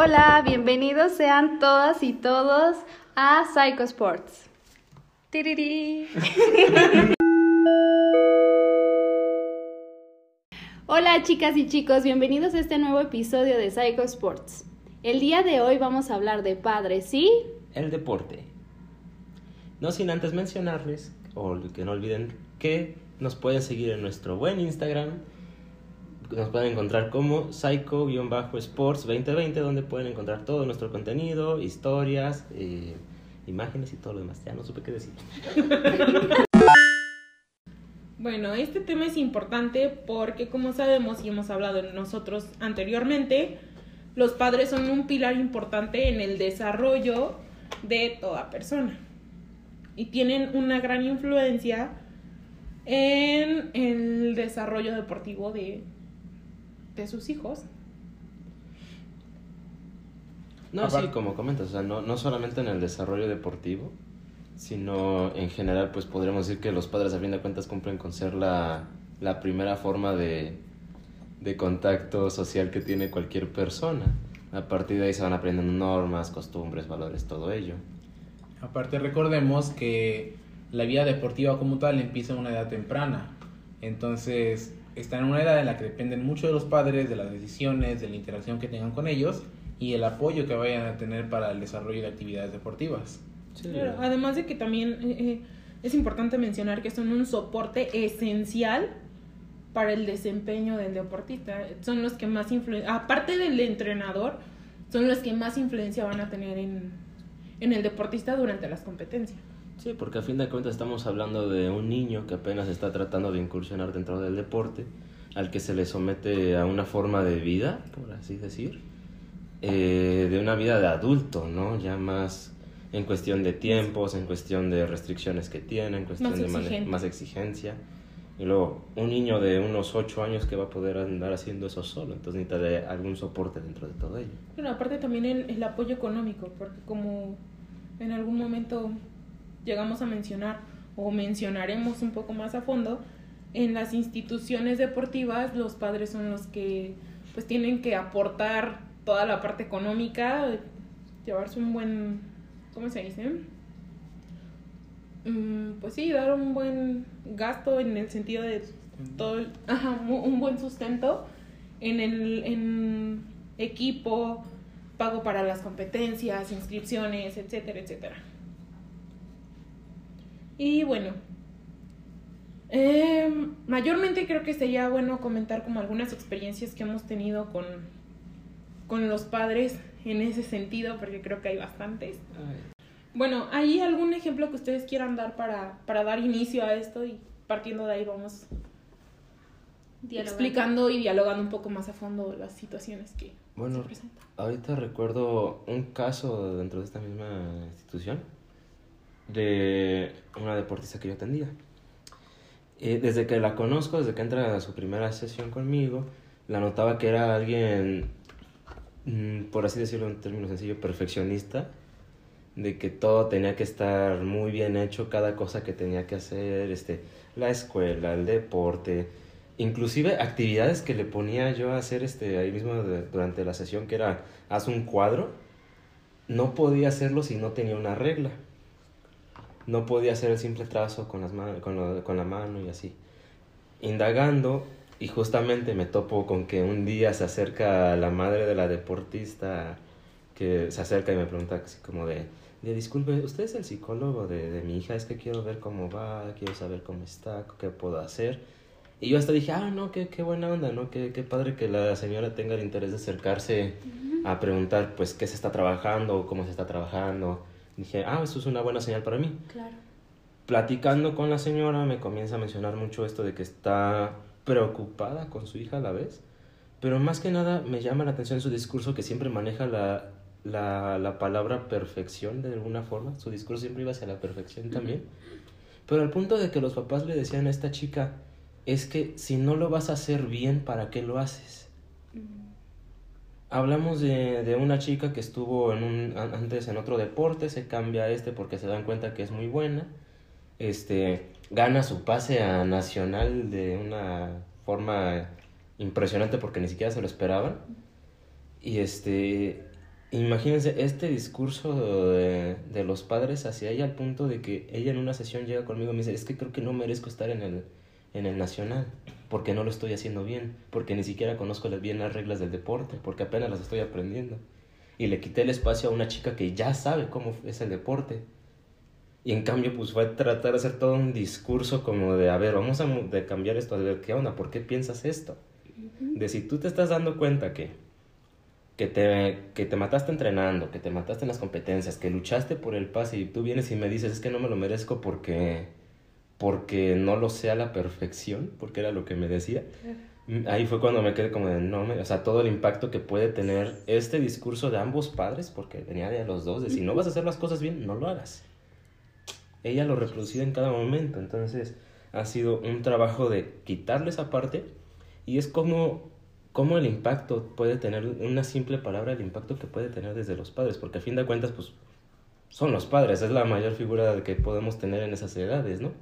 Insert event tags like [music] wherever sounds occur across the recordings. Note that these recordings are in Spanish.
Hola, bienvenidos sean todas y todos a Psycho Sports. Tiriri. [laughs] Hola chicas y chicos, bienvenidos a este nuevo episodio de Psycho Sports. El día de hoy vamos a hablar de padres y... el deporte. No sin antes mencionarles, o que no olviden, que nos pueden seguir en nuestro buen Instagram. Nos pueden encontrar como psycho-sports 2020, donde pueden encontrar todo nuestro contenido, historias, eh, imágenes y todo lo demás. Ya no supe qué decir. [laughs] Bueno, este tema es importante porque como sabemos y hemos hablado nosotros anteriormente, los padres son un pilar importante en el desarrollo de toda persona y tienen una gran influencia en el desarrollo deportivo de, de sus hijos. No, sí, como comentas, o sea, no, no solamente en el desarrollo deportivo, sino en general, pues podríamos decir que los padres a fin de cuentas cumplen con ser la, la primera forma de, de contacto social que tiene cualquier persona. A partir de ahí se van aprendiendo normas, costumbres, valores, todo ello. Aparte recordemos que la vida deportiva como tal empieza a una edad temprana. Entonces están en una edad en la que dependen mucho de los padres, de las decisiones, de la interacción que tengan con ellos y el apoyo que vayan a tener para el desarrollo de actividades deportivas. Claro, además de que también eh, eh, es importante mencionar que son un soporte esencial para el desempeño del deportista. Son los que más influencia, aparte del entrenador, son los que más influencia van a tener en, en el deportista durante las competencias. Sí, porque a fin de cuentas estamos hablando de un niño que apenas está tratando de incursionar dentro del deporte, al que se le somete a una forma de vida, por así decir, eh, de una vida de adulto, ¿no? Ya más en cuestión de tiempos, en cuestión de restricciones que tiene, en cuestión Más de más exigencia. Y luego, un niño de unos 8 años que va a poder andar haciendo eso solo, entonces necesita de algún soporte dentro de todo ello. Bueno, aparte también el, el apoyo económico, porque como en algún momento llegamos a mencionar o mencionaremos un poco más a fondo, en las instituciones deportivas los padres son los que pues tienen que aportar toda la parte económica, llevarse un buen, ¿cómo se dice? Mm, pues sí, dar un buen gasto en el sentido de todo, ajá, un buen sustento en el en equipo, pago para las competencias, inscripciones, etcétera, etcétera. Y bueno, em, mayormente creo que sería bueno comentar como algunas experiencias que hemos tenido con, con los padres en ese sentido, porque creo que hay bastantes. Bueno, ¿hay algún ejemplo que ustedes quieran dar para, para dar inicio a esto? Y partiendo de ahí vamos explicando y dialogando un poco más a fondo las situaciones que Bueno, se presentan. Ahorita recuerdo un caso dentro de esta misma institución de una deportista que yo atendía. Eh, desde que la conozco, desde que entra a su primera sesión conmigo, la notaba que era alguien, mm, por así decirlo en términos sencillos, perfeccionista, de que todo tenía que estar muy bien hecho, cada cosa que tenía que hacer, este, la escuela, el deporte, inclusive actividades que le ponía yo a hacer este, ahí mismo durante la sesión, que era, haz un cuadro, no podía hacerlo si no tenía una regla. No podía hacer el simple trazo con, las ma- con, lo- con la mano y así. Indagando, y justamente me topo con que un día se acerca la madre de la deportista, que se acerca y me pregunta así como de, de disculpe, ¿usted es el psicólogo de, de mi hija? Es que quiero ver cómo va, quiero saber cómo está, qué puedo hacer. Y yo hasta dije, ah, no, qué, qué buena onda, ¿no? Qué, qué padre que la señora tenga el interés de acercarse a preguntar, pues, qué se está trabajando, cómo se está trabajando. Dije, ah, eso es una buena señal para mí. Claro. Platicando con la señora, me comienza a mencionar mucho esto de que está preocupada con su hija a la vez. Pero más que nada me llama la atención su discurso que siempre maneja la, la, la palabra perfección de alguna forma. Su discurso siempre iba hacia la perfección también. Pero al punto de que los papás le decían a esta chica, es que si no lo vas a hacer bien, ¿para qué lo haces? Hablamos de, de una chica que estuvo en un, an- antes en otro deporte, se cambia a este porque se dan cuenta que es muy buena. Este, gana su pase a nacional de una forma impresionante porque ni siquiera se lo esperaban. Y este Imagínense este discurso de, de los padres hacia ella al punto de que ella en una sesión llega conmigo y me dice, es que creo que no merezco estar en el, en el nacional, porque no lo estoy haciendo bien, porque ni siquiera conozco bien las reglas del deporte, porque apenas las estoy aprendiendo. Y le quité el espacio a una chica que ya sabe cómo es el deporte. Y en cambio, pues fue tratar de hacer todo un discurso como de, a ver, vamos a de cambiar esto, a ver, ¿qué onda? ¿Por qué piensas esto? De si tú te estás dando cuenta que que te, que te mataste entrenando, que te mataste en las competencias, que luchaste por el pase y tú vienes y me dices, es que no me lo merezco porque, porque no lo sé a la perfección, porque era lo que me decía. Ahí fue cuando me quedé como de, no, me, o sea, todo el impacto que puede tener este discurso de ambos padres, porque venía de los dos, de si no vas a hacer las cosas bien, no lo hagas. Ella lo reproducía en cada momento, entonces ha sido un trabajo de quitarle esa parte y es como cómo el impacto puede tener, una simple palabra, el impacto que puede tener desde los padres, porque a fin de cuentas, pues, son los padres, es la mayor figura que podemos tener en esas edades, ¿no?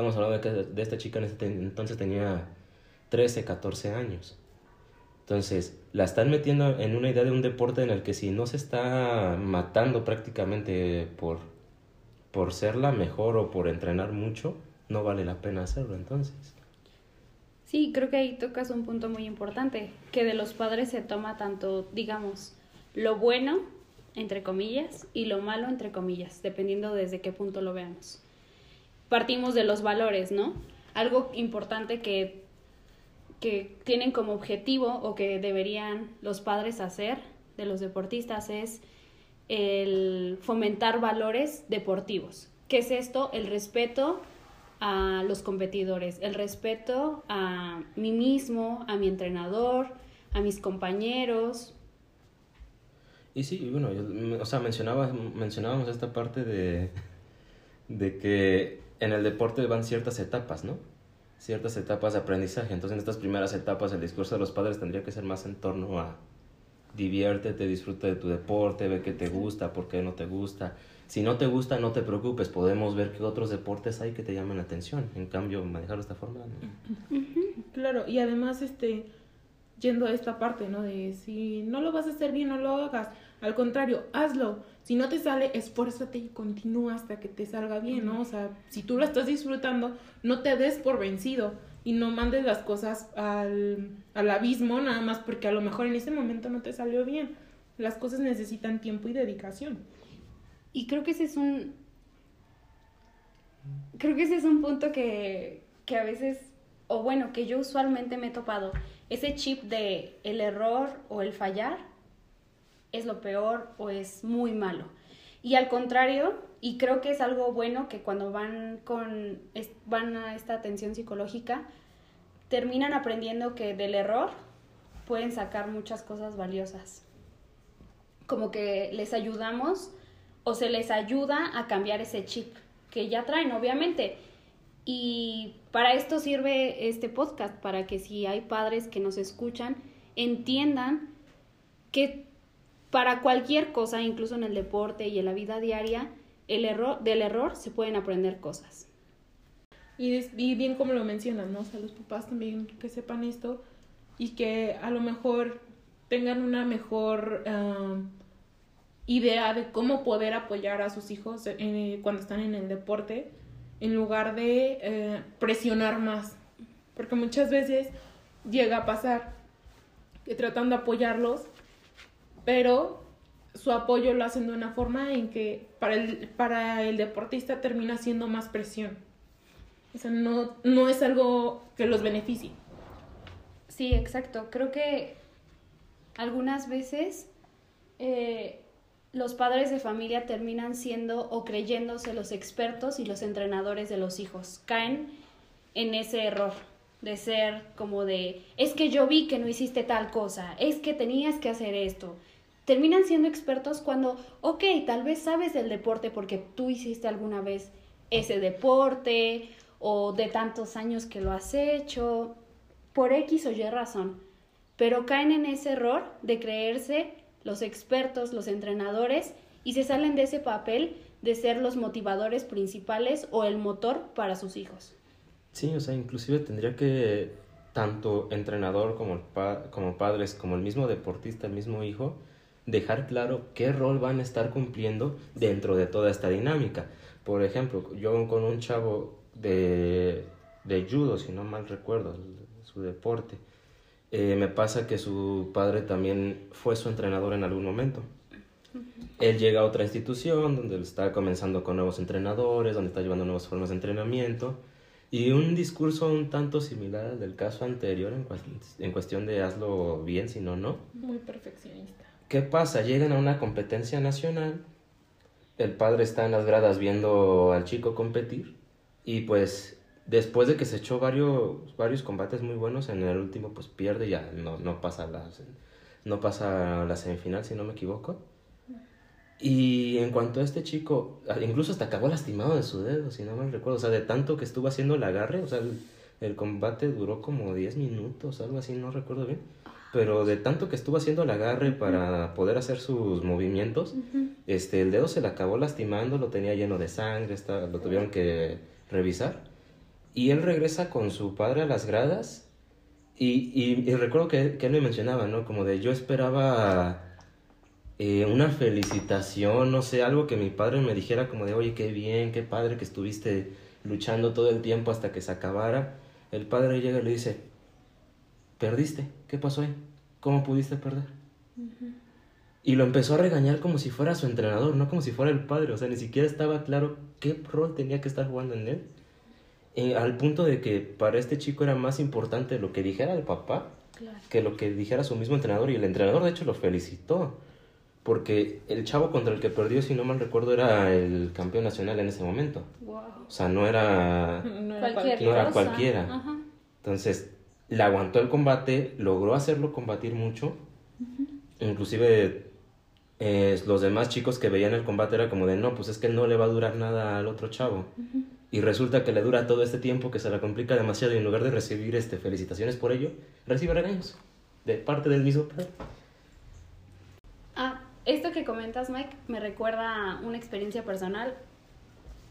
Estamos hablando de que de esta chica en ese entonces tenía 13, 14 años. Entonces, la están metiendo en una idea de un deporte en el que si no se está matando prácticamente por, por ser la mejor o por entrenar mucho, no vale la pena hacerlo entonces. Sí, creo que ahí tocas un punto muy importante, que de los padres se toma tanto, digamos, lo bueno, entre comillas, y lo malo, entre comillas, dependiendo desde qué punto lo veamos. Partimos de los valores, ¿no? Algo importante que, que tienen como objetivo o que deberían los padres hacer de los deportistas es el fomentar valores deportivos. ¿Qué es esto? El respeto a los competidores, el respeto a mí mismo, a mi entrenador, a mis compañeros. Y sí, bueno, o sea, mencionaba, mencionábamos esta parte de, de que en el deporte van ciertas etapas, ¿no? Ciertas etapas de aprendizaje. Entonces, en estas primeras etapas, el discurso de los padres tendría que ser más en torno a diviértete, disfruta de tu deporte, ve qué te gusta, por qué no te gusta, si no te gusta, no te preocupes, podemos ver qué otros deportes hay que te llaman la atención. En cambio, manejarlo de esta forma. Claro, y además, este, yendo a esta parte, ¿no? De si no lo vas a hacer bien, no lo hagas. Al contrario, hazlo. Si no te sale, esfuérzate y continúa hasta que te salga bien, ¿no? O sea, si tú lo estás disfrutando, no te des por vencido y no mandes las cosas al, al abismo nada más porque a lo mejor en ese momento no te salió bien. Las cosas necesitan tiempo y dedicación. Y creo que ese es un. Creo que ese es un punto que, que a veces, o bueno, que yo usualmente me he topado. Ese chip de el error o el fallar es lo peor o es muy malo. Y al contrario, y creo que es algo bueno que cuando van con van a esta atención psicológica terminan aprendiendo que del error pueden sacar muchas cosas valiosas. Como que les ayudamos o se les ayuda a cambiar ese chip que ya traen, obviamente. Y para esto sirve este podcast, para que si hay padres que nos escuchan, entiendan que para cualquier cosa, incluso en el deporte y en la vida diaria, el error, del error se pueden aprender cosas. Y, bien como lo mencionan, ¿no? O los papás también que sepan esto y que a lo mejor tengan una mejor... Ah, idea de cómo poder apoyar a sus hijos eh, cuando están en el deporte en lugar de eh, presionar más. Porque muchas veces llega a pasar que tratan de apoyarlos, pero su apoyo lo hacen de una forma en que para el, para el deportista termina siendo más presión. O sea, no, no es algo que los beneficie. Sí, exacto. Creo que algunas veces eh, los padres de familia terminan siendo o creyéndose los expertos y los entrenadores de los hijos. Caen en ese error de ser como de, es que yo vi que no hiciste tal cosa, es que tenías que hacer esto. Terminan siendo expertos cuando, ok, tal vez sabes del deporte porque tú hiciste alguna vez ese deporte o de tantos años que lo has hecho, por X o Y razón, pero caen en ese error de creerse los expertos, los entrenadores, y se salen de ese papel de ser los motivadores principales o el motor para sus hijos. Sí, o sea, inclusive tendría que tanto entrenador como, como padres, como el mismo deportista, el mismo hijo, dejar claro qué rol van a estar cumpliendo dentro de toda esta dinámica. Por ejemplo, yo con un chavo de, de judo, si no mal recuerdo, su deporte, eh, me pasa que su padre también fue su entrenador en algún momento. Él llega a otra institución donde está comenzando con nuevos entrenadores, donde está llevando nuevas formas de entrenamiento y un discurso un tanto similar al del caso anterior en, en cuestión de hazlo bien, si no, no. Muy perfeccionista. ¿Qué pasa? Llegan a una competencia nacional, el padre está en las gradas viendo al chico competir y pues después de que se echó varios, varios combates muy buenos, en el último pues pierde ya, no, no, pasa, la, no pasa la semifinal si no me equivoco. Y en cuanto a este chico, incluso hasta acabó lastimado de su dedo, si no me recuerdo. O sea, de tanto que estuvo haciendo el agarre, o sea, el, combate duró como 10 minutos, algo así, no recuerdo bien. Pero de tanto que estuvo haciendo el agarre para poder hacer sus movimientos, este, el dedo se le acabó lastimando, lo tenía lleno de sangre, está, lo tuvieron que revisar. Y él regresa con su padre a las gradas y, y, recuerdo que, que él me mencionaba, ¿no? Como de yo esperaba eh, una felicitación, no sé, algo que mi padre me dijera como de, oye, qué bien, qué padre que estuviste luchando todo el tiempo hasta que se acabara. El padre llega y le dice, perdiste, ¿qué pasó ahí? ¿Cómo pudiste perder? Y lo empezó a regañar como si fuera su entrenador, no como si fuera el padre, o sea, ni siquiera estaba claro qué rol tenía que estar jugando en él. Eh, al punto de que para este chico era más importante lo que dijera el papá que lo que dijera su mismo entrenador y el entrenador de hecho lo felicitó porque el chavo contra el que perdió, si no mal recuerdo, era el campeón nacional en ese momento. O sea, no era, [laughs] no era, cualquiera. Entonces, le aguantó el combate, logró hacerlo combatir mucho. Inclusive eh, los demás chicos que veían el combate era como de, no, pues es que no le va a durar nada al otro chavo. Y resulta que le dura todo este tiempo, que se la complica demasiado y en lugar de recibir este, felicitaciones por ello, recibe regaños de parte del mismo padre. Ah, esto que comentas, Mike, me recuerda a una experiencia personal.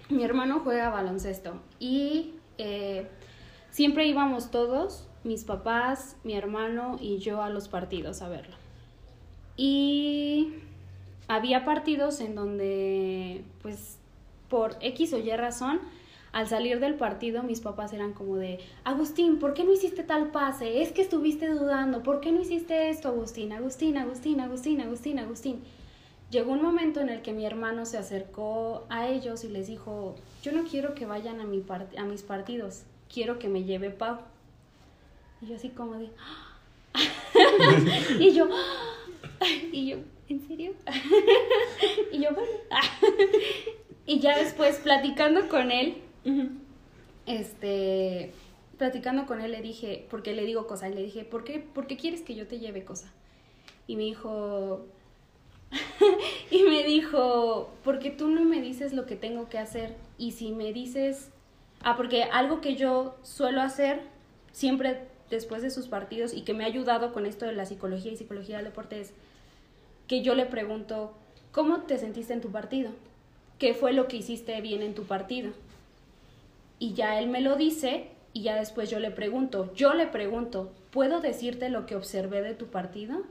Mi hermano juega baloncesto y eh, siempre íbamos todos, mis papás, mi hermano y yo a los partidos a verlo. Y había partidos en donde, pues, por X o Y razón, al salir del partido mis papás eran como de, Agustín, ¿por qué no hiciste tal pase? Es que estuviste dudando, ¿por qué no hiciste esto, Agustín? Agustín, Agustín, Agustín, Agustín, Agustín. Llegó un momento en el que mi hermano se acercó a ellos y les dijo, yo no quiero que vayan a, a mis partidos, quiero que me lleve Pau. Y yo así como de, [laughs] [laughs] y yo, y yo, ¿en serio? [laughs] y yo, bueno. y ya después platicando con él, este, platicando con él le dije, porque le digo cosas, le dije, ¿por qué, ¿por qué quieres que yo te lleve cosa? Y me dijo, y me dijo, porque tú no me dices lo que tengo que hacer y si me dices, ah, porque algo que yo suelo hacer siempre después de sus partidos y que me ha ayudado con esto de la psicología y psicología del deporte es que yo le pregunto, ¿cómo te sentiste en tu partido? ¿Qué fue lo que hiciste bien en tu partido? y ya él me lo dice y ya después yo le pregunto, yo le pregunto, ¿puedo decirte lo que observé de tu partido?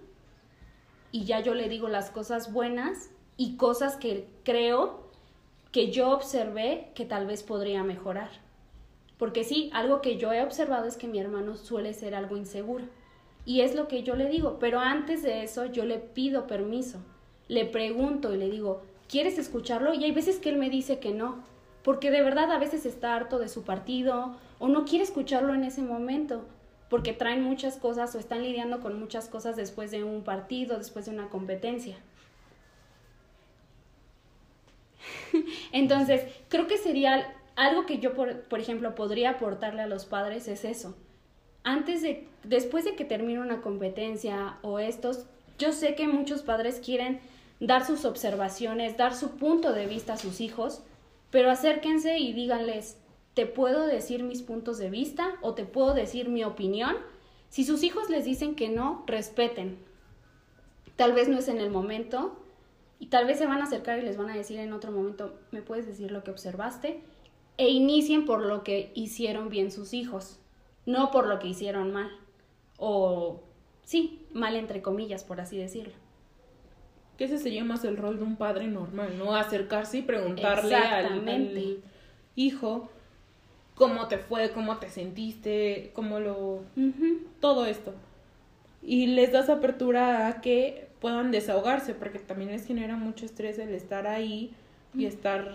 Y ya yo le digo las cosas buenas y cosas que creo que yo observé que tal vez podría mejorar. Porque sí, algo que yo he observado es que mi hermano suele ser algo inseguro. Y es lo que yo le digo, pero antes de eso yo le pido permiso. Le pregunto y le digo, ¿quieres escucharlo? Y hay veces que él me dice que no porque de verdad a veces está harto de su partido o no quiere escucharlo en ese momento, porque traen muchas cosas o están lidiando con muchas cosas después de un partido, después de una competencia. [laughs] Entonces, creo que sería algo que yo, por, ejemplo, podría aportarle a los padres es eso. Antes de, después de que termine una competencia o estos, yo sé que muchos padres quieren dar sus observaciones, dar su punto de vista a sus hijos, pero acérquense y díganles, te puedo decir mis puntos de vista o te puedo decir mi opinión. Si sus hijos les dicen que no, respeten. Tal vez no es en el momento y tal vez se van a acercar y les van a decir en otro momento, me puedes decir lo que observaste e inicien por lo que hicieron bien sus hijos, no por lo que hicieron mal o sí, mal entre comillas, por así decirlo. Que ese sería más el rol de un padre normal, ¿no? Acercarse y preguntarle al, al hijo cómo te fue, cómo te sentiste, cómo lo... Todo esto. Y les das apertura a que puedan desahogarse, porque también les genera mucho estrés el estar ahí y estar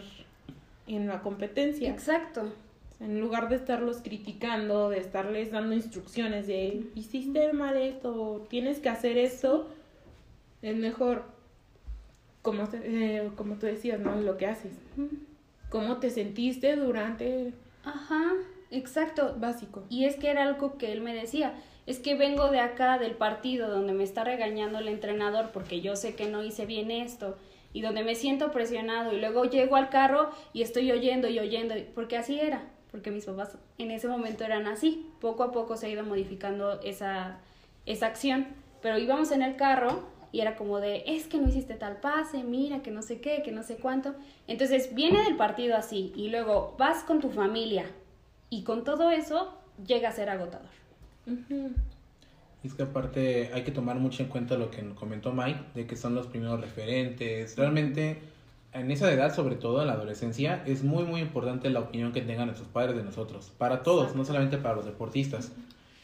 en la competencia. Exacto. En lugar de estarlos criticando, de estarles dando instrucciones de hiciste mal esto, tienes que hacer esto, es mejor, como, eh, como tú decías, ¿no? Lo que haces. ¿Cómo te sentiste durante Ajá, exacto. básico? Y es que era algo que él me decía, es que vengo de acá del partido donde me está regañando el entrenador porque yo sé que no hice bien esto y donde me siento presionado y luego llego al carro y estoy oyendo y oyendo, porque así era, porque mis papás en ese momento eran así. Poco a poco se ha ido modificando esa, esa acción, pero íbamos en el carro y era como de, es que no hiciste tal pase, mira, que no sé qué, que no sé cuánto. Entonces viene del partido así y luego vas con tu familia y con todo eso llega a ser agotador. Ujú. Y es que aparte hay que tomar mucho en cuenta lo que comentó Mike, de que son los primeros referentes. Realmente, en esa edad, sobre todo en la adolescencia, es muy, muy importante la opinión que tengan nuestros padres de nosotros. Para todos, no solamente para los deportistas.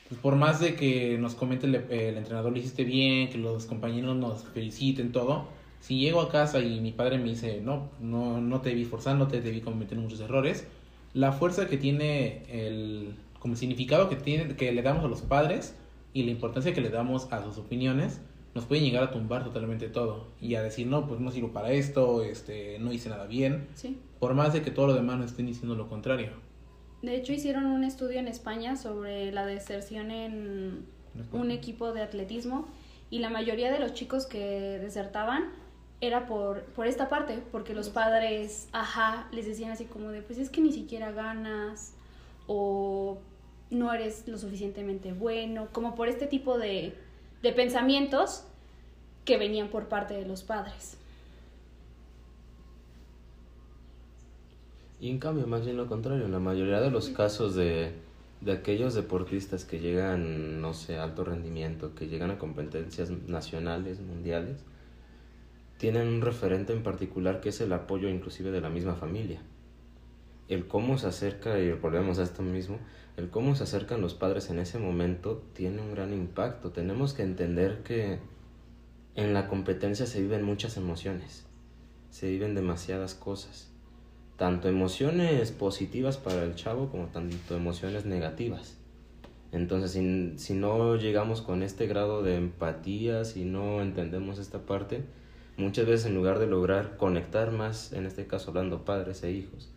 Pues por más de que nos comente el, el entrenador lo hiciste bien, que los compañeros nos feliciten, todo. Si llego a casa y mi padre me dice, no, no, no te vi forzando, te debí cometer muchos errores, la fuerza que tiene el, como el significado que, tiene, que le damos a los padres y la importancia que le damos a sus opiniones, nos pueden llegar a tumbar totalmente todo y a decir, no, pues no sirvo para esto, este, no hice nada bien, Sí. por más de que todo lo demás nos estén diciendo lo contrario. De hecho, hicieron un estudio en España sobre la deserción en un equipo de atletismo y la mayoría de los chicos que desertaban era por, por esta parte, porque los padres, ajá, les decían así como de, pues es que ni siquiera ganas o no eres lo suficientemente bueno, como por este tipo de, de pensamientos que venían por parte de los padres. Y en cambio, más bien lo contrario, en la mayoría de los casos de, de aquellos deportistas que llegan, no sé, alto rendimiento, que llegan a competencias nacionales, mundiales, tienen un referente en particular que es el apoyo inclusive de la misma familia. El cómo se acerca, y volvemos a esto mismo, el cómo se acercan los padres en ese momento tiene un gran impacto. Tenemos que entender que en la competencia se viven muchas emociones, se viven demasiadas cosas tanto emociones positivas para el chavo como tanto emociones negativas. Entonces, si, si no llegamos con este grado de empatía, si no entendemos esta parte, muchas veces en lugar de lograr conectar más, en este caso hablando padres e hijos,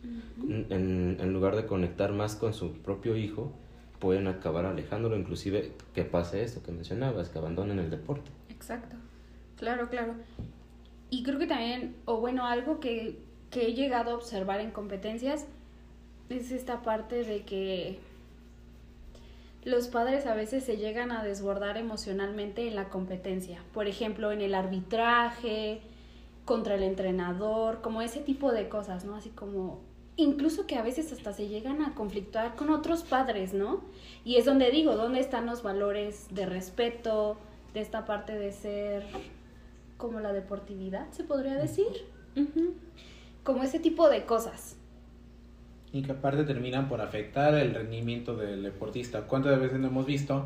en, en lugar de conectar más con su propio hijo, pueden acabar alejándolo, inclusive que pase esto que mencionabas, que abandonen el deporte. Exacto, claro, claro. Y creo que también, o bueno, algo que, que he llegado a observar en competencias es esta parte de que los padres a veces se llegan a desbordar emocionalmente en la competencia. Por ejemplo, en el arbitraje, contra el entrenador, como ese tipo de cosas, ¿no? Así como, incluso que a veces hasta se llegan a conflictuar con otros padres, ¿no? Y es donde digo, ¿dónde están los valores de respeto, de esta parte de ser como la deportividad, se podría decir? Como ese tipo de cosas. Y que aparte terminan por afectar el rendimiento del deportista. ¿Cuántas veces no hemos visto?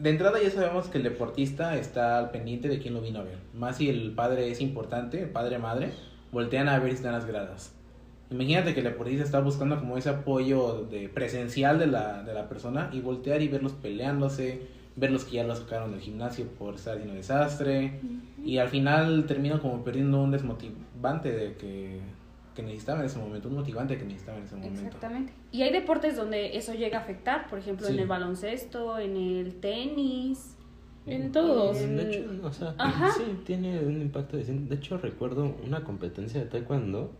De entrada ya sabemos que el deportista está al pendiente de quién lo vino a ver. Más si el padre es importante, el padre madre, voltean a ver si están las gradas. Imagínate que el deportista está buscando como ese apoyo de presencial de la, de la persona y voltear y verlos peleándose, verlos que ya lo sacaron del gimnasio por estar haciendo desastre y al final termina como perdiendo un desmotivante de que, que necesitaba en ese momento, un motivante que necesitaba en ese momento. Exactamente. Y hay deportes donde eso llega a afectar, por ejemplo, en el baloncesto, en el tenis. En todos. En- De hecho, o sea, Ajá. sí, tiene un impacto distinto. De hecho, recuerdo una competencia de taekwondo.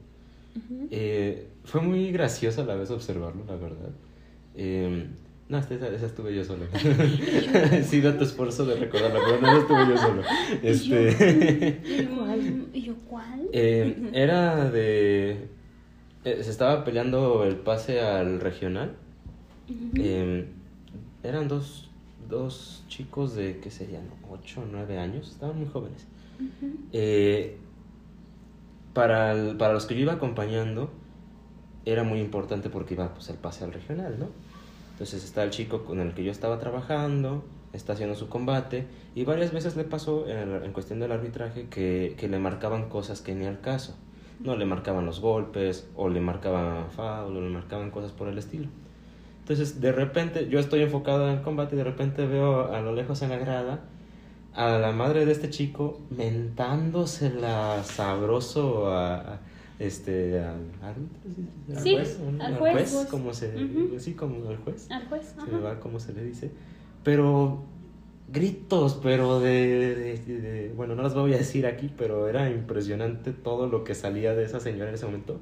Eh, fue muy gracioso a la vez observarlo, la verdad. Eh, no, esta, esa, esa estuve yo solo. [laughs] sí, tu esfuerzo de recordarlo, pero no, estuve yo solo. Este. ¿Y yo cuál? [laughs] eh, era de... eh, se estaba peleando el pase al regional. Eh, eran dos, dos chicos de, ¿qué serían? 8 o 9 años. Estaban muy jóvenes. Eh, para, el- para los que yo iba acompañando, era muy importante porque iba pues, el pase al regional, ¿no? Entonces está el chico con el que yo estaba trabajando, está haciendo su combate, y varias veces le pasó en, el- en cuestión del arbitraje que, que le marcaban cosas que ni al caso. No le marcaban los golpes, o le marcaban foul, o le marcaban cosas por el estilo. Entonces, de repente, yo estoy enfocado en el combate y de repente veo a lo lejos en la grada a la madre de este chico mentándosela sabroso a, a- este al árbitro, Sí, ¿no? al juez. como se sí como al juez Al juez. se va cómo se le dice pero gritos pero de, de- de- de- bueno no las voy a decir aquí pero era impresionante todo lo que salía de esa señora en ese momento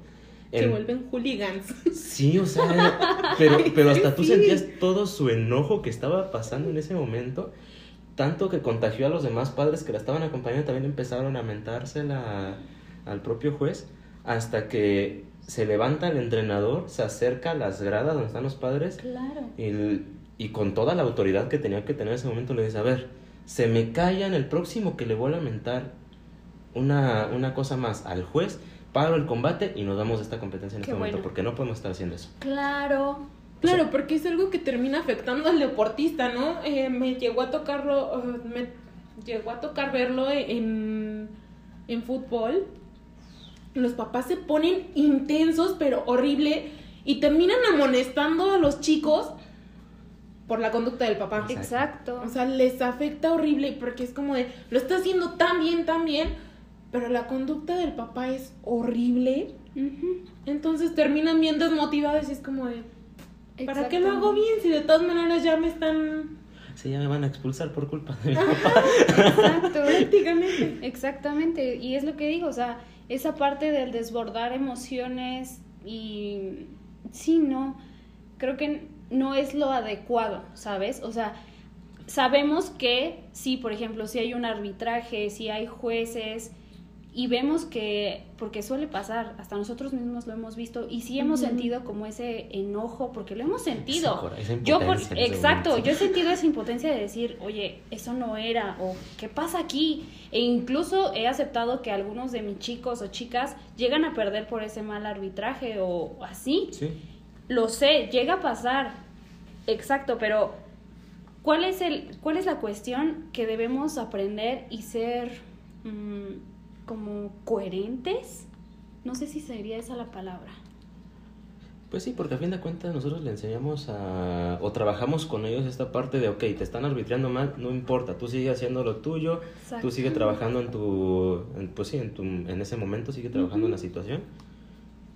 Se En- vuelven hooligans. Sí, o sea, pero, [laughs] pero hasta tú Sí. sentías todo su enojo que estaba pasando en ese momento, tanto que contagió a los demás padres que la estaban acompañando, también empezaron a mentársela al propio juez, hasta que se levanta el entrenador, se acerca a las gradas donde están los padres Claro. y, y con toda la autoridad que tenía que tener en ese momento le dice, a ver, se me callan el próximo que le vuelva a mentar una, una cosa más al juez, paro el combate y nos damos esta competencia en Qué este momento, porque no podemos estar haciendo eso. Claro. Claro, porque es algo que termina afectando al deportista, ¿no? Eh, me llegó a tocarlo, me llegó a tocar verlo en, en fútbol. Los papás se ponen intensos, pero horrible, y terminan amonestando a los chicos por la conducta del papá. Exacto. O sea, les afecta horrible porque es como de, lo está haciendo tan bien, tan bien, pero la conducta del papá es horrible. Entonces terminan bien desmotivados y es como de, ¿para qué lo hago Exactamente. bien si de todas maneras ya me están... Sí, ya me van a expulsar por culpa de mi papá. Exacto. Prácticamente. Exactamente, y es lo que digo, o sea, esa parte del desbordar emociones y sí, no, creo que no es lo adecuado, ¿sabes? O sea, sabemos que sí, por ejemplo, si hay un arbitraje, si hay jueces y vemos que, porque suele pasar, hasta nosotros mismos lo hemos visto y sí hemos sentido como ese enojo, porque lo hemos sentido. Esa Yo por, exacto, yo he sentido esa [laughs] impotencia de decir, oye, eso no era, o ¿qué pasa aquí? E incluso he aceptado que algunos de mis chicos o chicas llegan a perder por ese mal arbitraje o así. Sí. Lo sé, llega a pasar. Exacto, pero ¿cuál es el, cuál es la cuestión que debemos aprender y ser mm, como coherentes? No sé si sería esa la palabra. Pues sí, porque a fin de cuentas nosotros le enseñamos a... o trabajamos con ellos esta parte de, ok, te están arbitrando mal, no importa, tú sigue haciendo lo tuyo, tú sigue trabajando en tu... en- pues sí, en, tu, en ese momento sigue trabajando en la situación.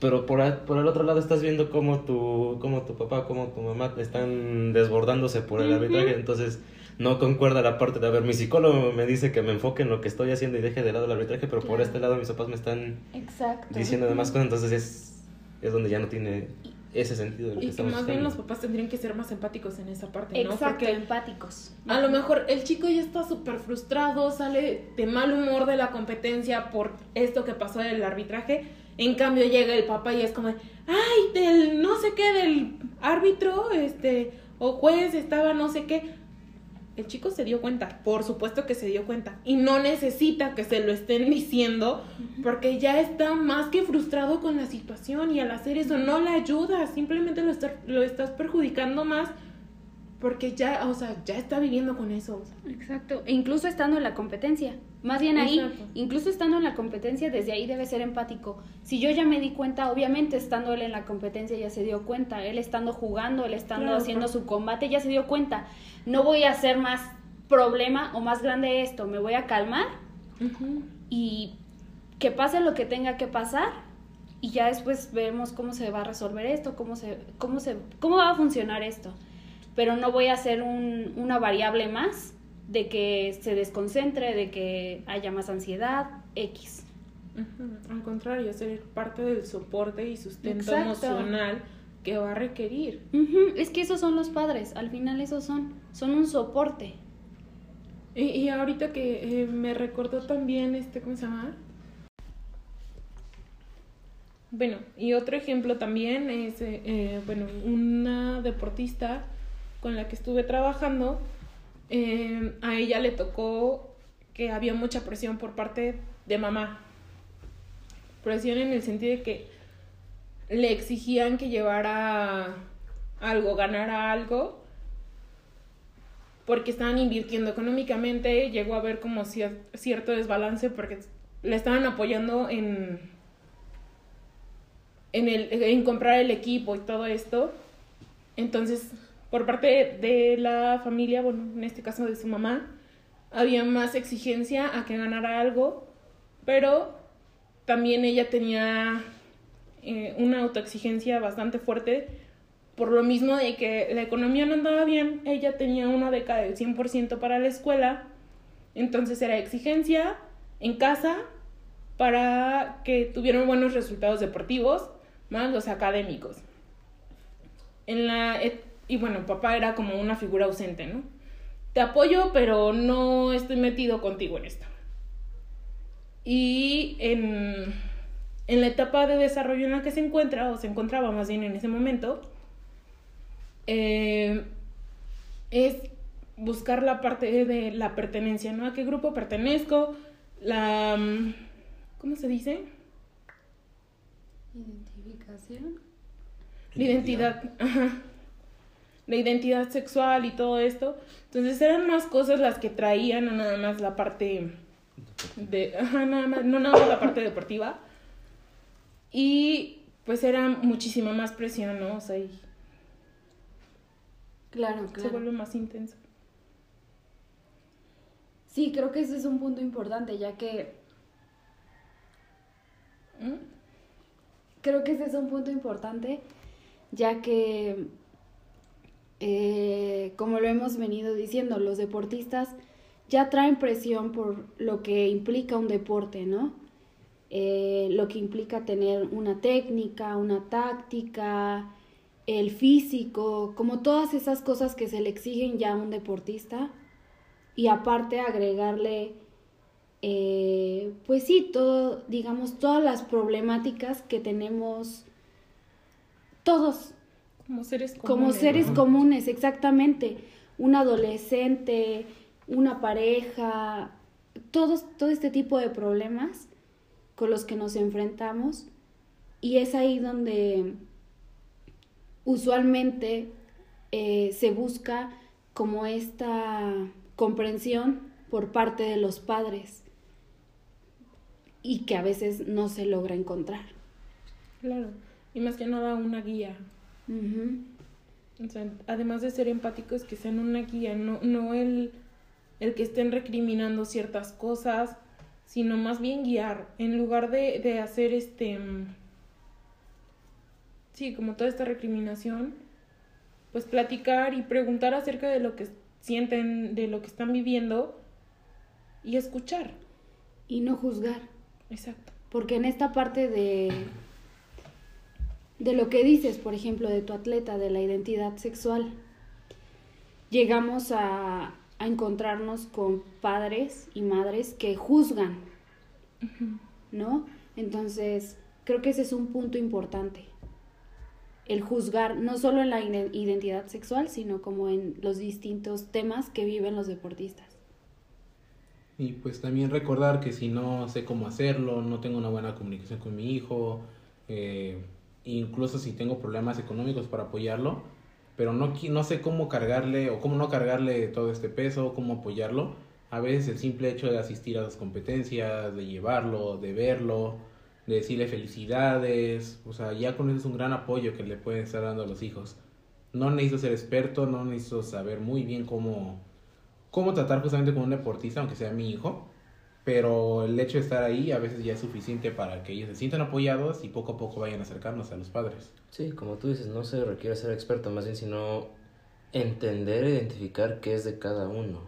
Pero por, el otro lado estás viendo cómo tu, cómo tu papá, cómo tu mamá están desbordándose por el Ujú. arbitraje, entonces no concuerda la parte de, a ver, mi psicólogo me dice que me enfoque en lo que estoy haciendo y deje de lado el arbitraje, pero por este lado mis papás me están Exacto. diciendo demás cosas, entonces es, es donde ya no tiene ese sentido de lo que Y que más bien los papás tendrían que ser más empáticos en esa parte, ¿no? Exacto, Porque empáticos. a lo mejor el chico ya está súper frustrado, sale de mal humor de la competencia por esto que pasó del arbitraje. En cambio llega el papá y es como, ay, del no sé qué, del árbitro, este, o juez estaba no sé qué. El chico se dio cuenta, por supuesto que se dio cuenta. Y no necesita que se lo estén diciendo, porque ya está más que frustrado con la situación y al hacer eso no le ayuda, simplemente lo, está- lo estás perjudicando más porque ya, o sea, ya está viviendo con eso. Exacto, e incluso estando en la competencia. Más bien ahí, Exacto. incluso estando en la competencia, desde ahí debe ser empático. Si yo ya me di cuenta, obviamente estando él en la competencia ya se dio cuenta, él estando jugando, él estando Claro, haciendo claro. su combate ya se dio cuenta. No voy a hacer más problema o más grande esto, me voy a calmar y que pase lo que tenga que pasar y ya después vemos cómo se va a resolver esto, cómo se, cómo se, cómo va a funcionar esto. Pero no voy a hacer un- una variable más de que se desconcentre, de que haya más ansiedad, X. Al contrario, ser parte del soporte y sustento Exacto. emocional que va a requerir. Es que esos son los padres, al final esos son, son un soporte. Y, y ahorita que eh, me recordó también, este, ¿cómo se llama? Bueno, y otro ejemplo también es, eh, eh, bueno, una deportista con la que estuve trabajando, eh, a ella le tocó que había mucha presión por parte de mamá. Presión en el sentido de que le exigían que llevara algo, ganara algo, porque estaban invirtiendo económicamente, llegó a haber como cier- cierto desbalance porque le estaban apoyando en, en, el, en comprar el equipo y todo esto. Entonces, por parte de, la familia, bueno, en este caso de su mamá, había más exigencia a que ganara algo, pero también ella tenía eh, una autoexigencia bastante fuerte por lo mismo de que la economía no andaba bien, ella tenía una beca del 100% para la escuela, entonces era exigencia en casa para que tuvieran buenos resultados deportivos, más los académicos. En la y bueno, papá era como una figura ausente, ¿no? Te apoyo, pero no estoy metido contigo en esto. Y en, en la etapa de desarrollo en la que se encuentra, o se encontraba más bien en ese momento, eh, es buscar la parte de la pertenencia, ¿no? ¿A qué grupo pertenezco? La... ¿Cómo se dice? Identificación. La identidad, ajá. La identidad sexual y todo esto. Entonces eran más cosas las que traían, no nada más la parte de, ajá, nada más, no nada más la parte deportiva. Y pues era muchísima más presión, ¿no? O sea, y Claro, se claro. vuelve más intenso. Sí, creo que ese es un punto importante, ya que ¿Mm? creo que ese es un punto importante, ya que, eh, como lo hemos venido diciendo, los deportistas ya traen presión por lo que implica un deporte, ¿no? Eh, lo que implica tener una técnica, una táctica, el físico, como todas esas cosas que se le exigen ya a un deportista. Y aparte agregarle eh, pues sí, todo, digamos, todas las problemáticas que tenemos todos Como seres como comunes, seres ¿no? comunes, exactamente. Un adolescente, una pareja, todos, todo este tipo de problemas con los que nos enfrentamos. Y es ahí donde usualmente eh, se busca como esta comprensión por parte de los padres y que a veces no se logra encontrar. Claro. Y más que nada una guía. Ujú. O sea, además de ser empáticos, que sean una guía, no, no el, el que estén recriminando ciertas cosas, sino más bien guiar, en lugar de, de hacer este, mm, sí, como toda esta recriminación, pues platicar y preguntar acerca de lo que sienten, de lo que están viviendo y escuchar. Y no juzgar. Exacto. Porque en esta parte de, de lo que dices, por ejemplo, de tu atleta, de la identidad sexual, llegamos a, a encontrarnos con padres y madres que juzgan, ¿no? Entonces, creo que ese es un punto importante. El juzgar, no solo en la ide- identidad sexual, sino como en los distintos temas que viven los deportistas. Y pues también recordar que si no sé cómo hacerlo, no tengo una buena comunicación con mi hijo, eh, incluso si tengo problemas económicos para apoyarlo, pero no, no sé cómo cargarle o cómo no cargarle todo este peso, cómo apoyarlo. A veces el simple hecho de asistir a las competencias, de llevarlo, de verlo, de decirle felicidades, o sea, ya con eso es un gran apoyo que le pueden estar dando a los hijos. No necesito ser experto, no necesito saber muy bien cómo, cómo tratar justamente con un deportista, aunque sea mi hijo, pero el hecho de estar ahí a veces ya es suficiente para que ellos se sientan apoyados y poco a poco vayan a acercarnos a los padres. Sí, como tú dices, no se requiere ser experto, más bien sino entender e identificar qué es de cada uno.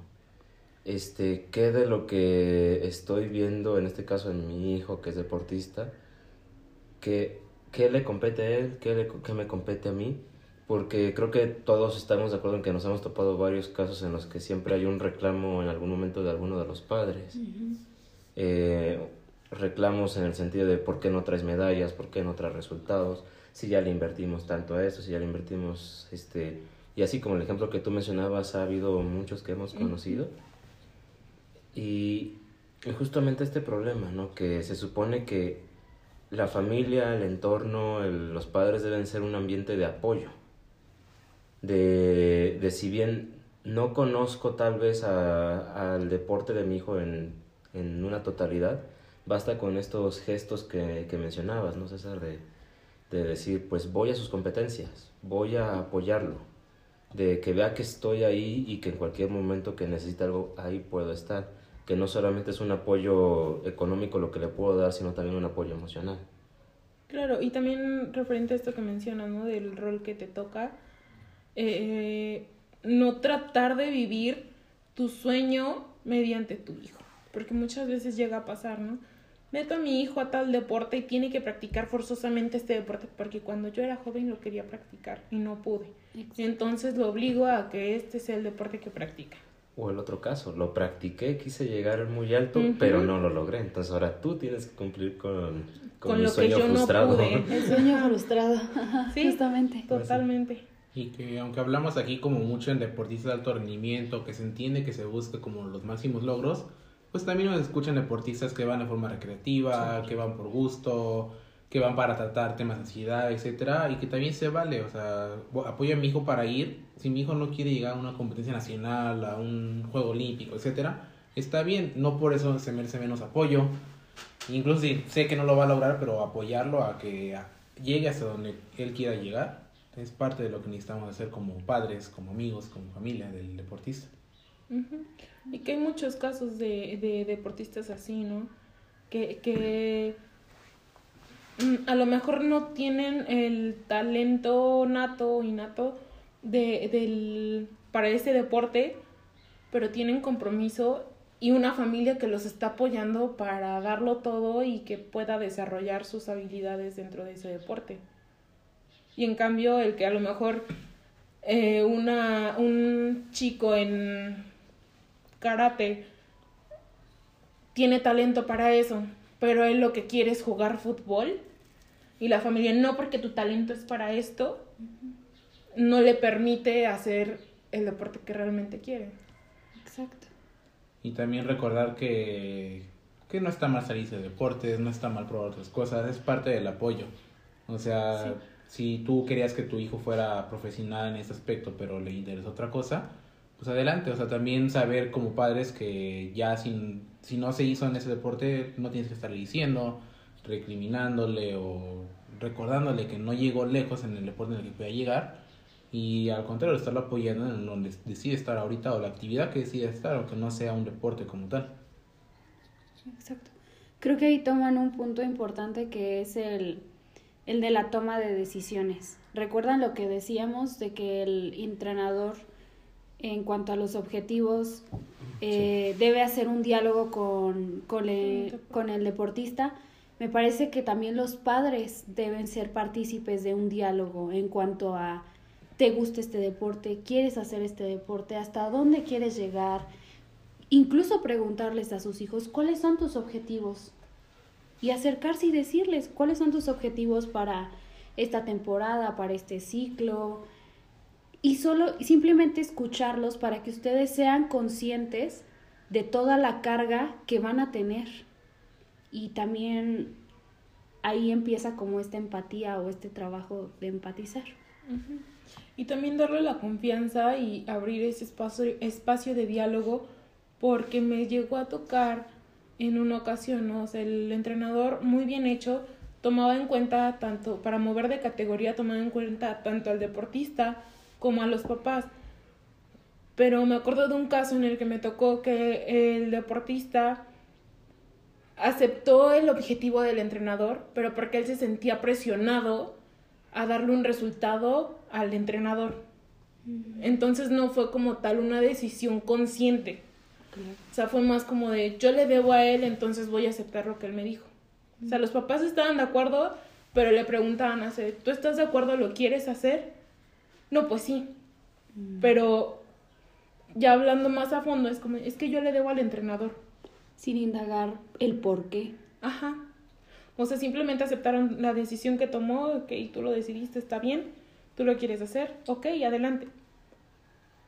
Este, qué de lo que estoy viendo, en este caso en mi hijo que es deportista, qué, qué le compete a él, qué, le, qué me compete a mí, porque creo que todos estamos de acuerdo en que nos hemos topado varios casos en los que siempre hay un reclamo en algún momento de alguno de los padres. Eh, reclamos en el sentido de por qué no traes medallas, por qué no traes resultados, si ya le invertimos tanto a eso, si ya le invertimos, este, y así como el ejemplo que tú mencionabas, ha habido muchos que hemos conocido. Y, y justamente este problema, ¿no? Que se supone que la familia, el entorno, el- los padres deben ser un ambiente de apoyo. De, de si bien no conozco tal vez a- al deporte de mi hijo en, en una totalidad, basta con estos gestos que, que mencionabas, ¿no, César? De, de decir, pues voy a sus competencias, voy a apoyarlo, de que vea que estoy ahí y que en cualquier momento que necesite algo, ahí puedo estar, que no solamente es un apoyo económico lo que le puedo dar, sino también un apoyo emocional. Claro, y también referente a esto que mencionas, ¿no? Del rol que te toca, eh, no tratar de vivir tu sueño mediante tu hijo, porque muchas veces llega a pasar, ¿no? Meto a mi hijo a tal deporte y tiene que practicar forzosamente este deporte porque cuando yo era joven lo quería practicar y no pude. Entonces lo obligo a que este sea el deporte que practica. O el otro caso, lo practiqué, quise llegar muy alto, pero no lo logré. Entonces ahora tú tienes que cumplir con, con, Con mi lo que sueño yo no frustrado. pude. El sueño frustrado, Sí. [laughs] justamente. Totalmente. Y que aunque hablamos aquí como mucho en deportistas de alto rendimiento, que se entiende que se busca como los máximos logros, pues también nos escuchan deportistas que van de forma recreativa, que van por gusto, que van para tratar temas de ansiedad, etcétera, y que también se vale, o sea, apoyo a mi hijo para ir, si mi hijo no quiere llegar a una competencia nacional, a un juego olímpico, etcétera, está bien, no por eso se merece menos apoyo. Incluso si sé que no lo va a lograr, pero apoyarlo a que llegue hasta donde él quiera llegar es parte de lo que necesitamos hacer como padres, como amigos, como familia del deportista. Y que hay muchos casos de, de deportistas así, ¿no? Que, que mm, a lo mejor no tienen el talento nato o innato de, del, para ese deporte, pero tienen compromiso y una familia que los está apoyando para darlo todo y que pueda desarrollar sus habilidades dentro de ese deporte. Y en cambio, el que a lo mejor eh, una, un chico en karate tiene talento para eso, pero él lo que quiere es jugar fútbol y la familia no porque tu talento es para esto, no le permite hacer el deporte que realmente quiere. Exacto. Y también recordar que, que no está mal salirse de deportes, no está mal probar otras cosas, es parte del apoyo. O sea, si tú querías que tu hijo fuera profesional en este aspecto, pero le interesa otra cosa, pues adelante. O sea, también saber como padres que ya sin, si no se hizo en ese deporte, no tienes que estarle diciendo, recriminándole o recordándole que no llegó lejos en el deporte en el que pueda llegar. Y al contrario, estarlo apoyando en donde decide estar ahorita o la actividad que decide estar, aunque no sea un deporte como tal. Exacto. Creo que ahí toman un punto importante que es el, el de la toma de decisiones. ¿Recuerdan lo que decíamos de que el entrenador, en cuanto a los objetivos, eh, debe hacer un diálogo con, con, el, con el deportista? Me parece que también los padres deben ser partícipes de un diálogo en cuanto a te gusta este deporte, quieres hacer este deporte, hasta dónde quieres llegar, incluso preguntarles a sus hijos cuáles son tus objetivos y acercarse y decirles cuáles son tus objetivos para esta temporada, para este ciclo. Y solo simplemente escucharlos para que ustedes sean conscientes de toda la carga que van a tener. Y también ahí empieza como esta empatía o este trabajo de empatizar. Y también darle la confianza y abrir ese espacio, espacio de diálogo porque me llegó a tocar en una ocasión, ¿no? O sea, el entrenador muy bien hecho tomaba en cuenta tanto, para mover de categoría, tomaba en cuenta tanto al deportista como a los papás. Pero me acuerdo de un caso en el que me tocó que el deportista aceptó el objetivo del entrenador, pero porque él se sentía presionado a darle un resultado al entrenador. Entonces no fue como tal una decisión consciente. O sea, fue más como de yo le debo a él, entonces voy a aceptar lo que él me dijo. O sea, los papás estaban de acuerdo, pero le preguntaban a Ced, ¿tú estás de acuerdo? ¿Lo quieres hacer? No, pues sí. Pero ya hablando más a fondo, es como, es que yo le debo al entrenador. Sin indagar el por qué. Ajá. O sea, simplemente aceptaron la decisión que tomó, ok, tú lo decidiste, está bien, tú lo quieres hacer, ok, adelante.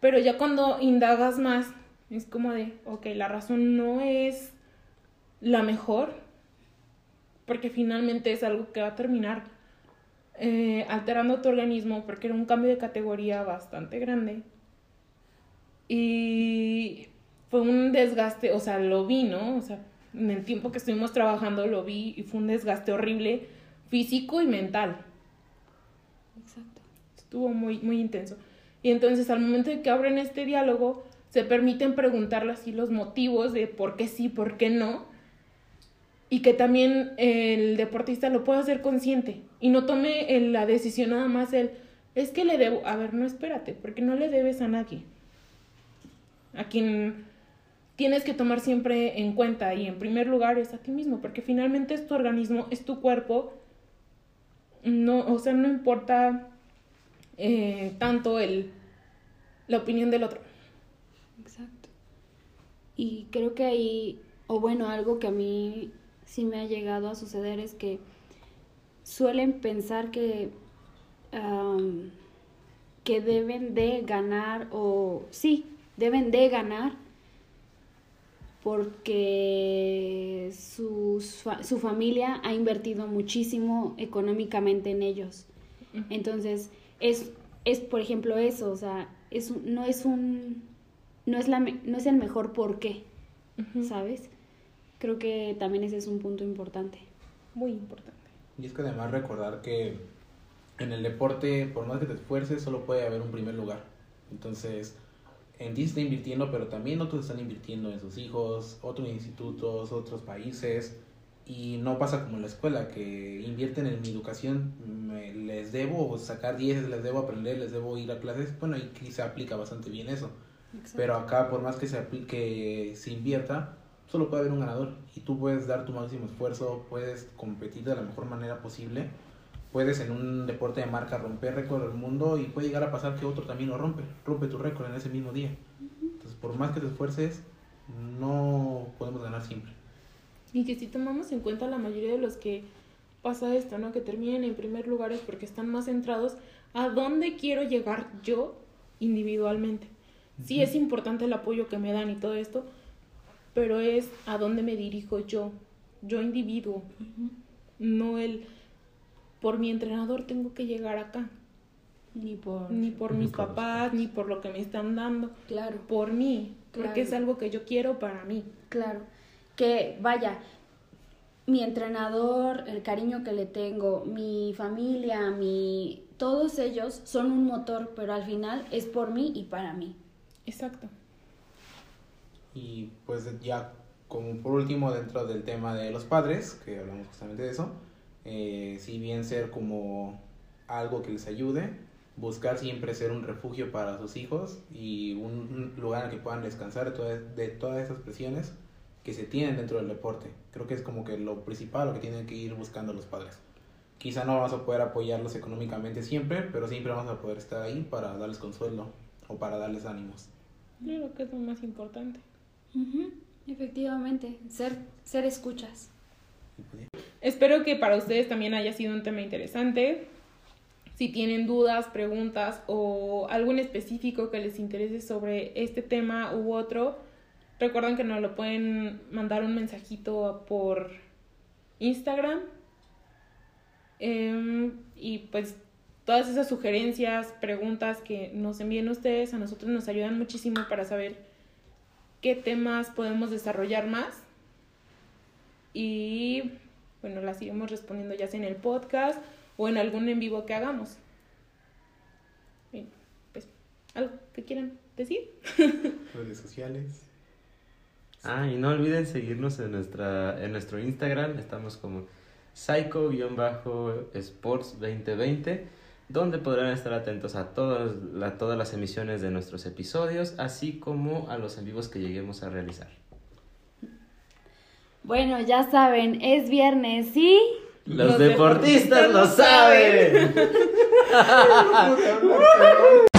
Pero ya cuando indagas más, Es como de, ok, la razón no es la mejor, porque finalmente es algo que va a terminar eh, alterando tu organismo, porque era un cambio de categoría bastante grande. Y fue un desgaste, o sea, lo vi, ¿no? O sea, en el tiempo que estuvimos trabajando lo vi y fue un desgaste horrible físico y mental. Exacto. Estuvo muy, muy intenso. Y entonces al momento de que abren este diálogo, se permiten preguntarle así los motivos de por qué sí, por qué no. Y que también el deportista lo pueda hacer consciente y no tome la decisión nada más el, es que le debo, a ver, no espérate, porque no le debes a nadie. A quien tienes que tomar siempre en cuenta y en primer lugar es a ti mismo, porque finalmente es tu organismo, es tu cuerpo. No, o sea, no importa eh, tanto el, la opinión del otro. Y creo que ahí, o bueno, algo que a mí sí me ha llegado a suceder es que suelen pensar que, am, que deben de ganar, o sí, deben de ganar porque sus su familia ha invertido muchísimo económicamente en ellos. Entonces, es, es por ejemplo eso, o sea, es no es un no es la no es el mejor por qué. ¿sabes? Creo que también ese es un punto importante. Muy importante. Y es que además recordar que en el deporte, por más que te esfuerces, solo puede haber un primer lugar. Entonces, en ti se está invirtiendo, pero también otros están invirtiendo en sus hijos, otros institutos, otros países. Y no pasa como en la escuela, que invierten en mi educación, me- les debo sacar 10, les debo aprender, les debo ir a clases. Bueno, y se aplica bastante bien eso. Pero acá, por más que se aplique, se invierta, solo puede haber un ganador. Y tú puedes dar tu máximo esfuerzo, puedes competir de la mejor manera posible. Puedes en un deporte de marca romper récord del mundo y puede llegar a pasar que otro también lo rompe. Rompe tu récord en ese mismo día. Entonces, por más que te esfuerces, no podemos ganar siempre. Y que si tomamos en cuenta la mayoría de los que pasa esto, ¿no? Que terminen en primer lugar es porque están más centrados a dónde quiero llegar yo individualmente. Sí es importante el apoyo que me dan y todo esto, pero es a dónde me dirijo yo, yo individuo, no el por mi entrenador tengo que llegar acá, Ni por ni por Ni mis por papás, papás. ni por lo que me están dando, claro. por mí, Claro. porque es algo que yo quiero para mí. Claro, que vaya, mi entrenador, el cariño que le tengo, mi familia, mi todos ellos son un motor, pero al final es por mí y para mí. Exacto. Y pues ya como por último dentro del tema de los padres, que hablamos justamente de eso, eh, si bien ser como algo que les ayude, buscar siempre ser un refugio para sus hijos y un un lugar en el que puedan descansar de todas, de todas esas presiones que se tienen dentro del deporte. Creo que es como que lo principal, lo que tienen que ir buscando los padres. Quizá no vamos a poder apoyarlos económicamente siempre, pero siempre vamos a poder estar ahí para darles consuelo o para darles ánimos. Creo que es lo más importante. Efectivamente, ser, ser escuchas. Espero que para ustedes también haya sido un tema interesante. Si tienen dudas, preguntas o algo en específico que les interese sobre este tema u otro, recuerden que nos lo pueden mandar un mensajito por Instagram. Em, y pues todas esas sugerencias, preguntas que nos envíen ustedes a nosotros nos ayudan muchísimo para saber qué temas podemos desarrollar más. Y bueno, las iremos respondiendo ya sea en el podcast o en algún en vivo que hagamos. Bien, pues, ¿algo que quieran decir? [laughs] redes sociales. Ah, y no olviden seguirnos en, nuestra, en nuestro Instagram. Estamos como psycho-sports2020, donde podrán estar atentos a todas, la- todas las emisiones de nuestros episodios, así como a los en vivos que lleguemos a realizar. Bueno, ya saben, es viernes y... Los, Los deportistas, deportistas lo saben. [laughs] [laughs]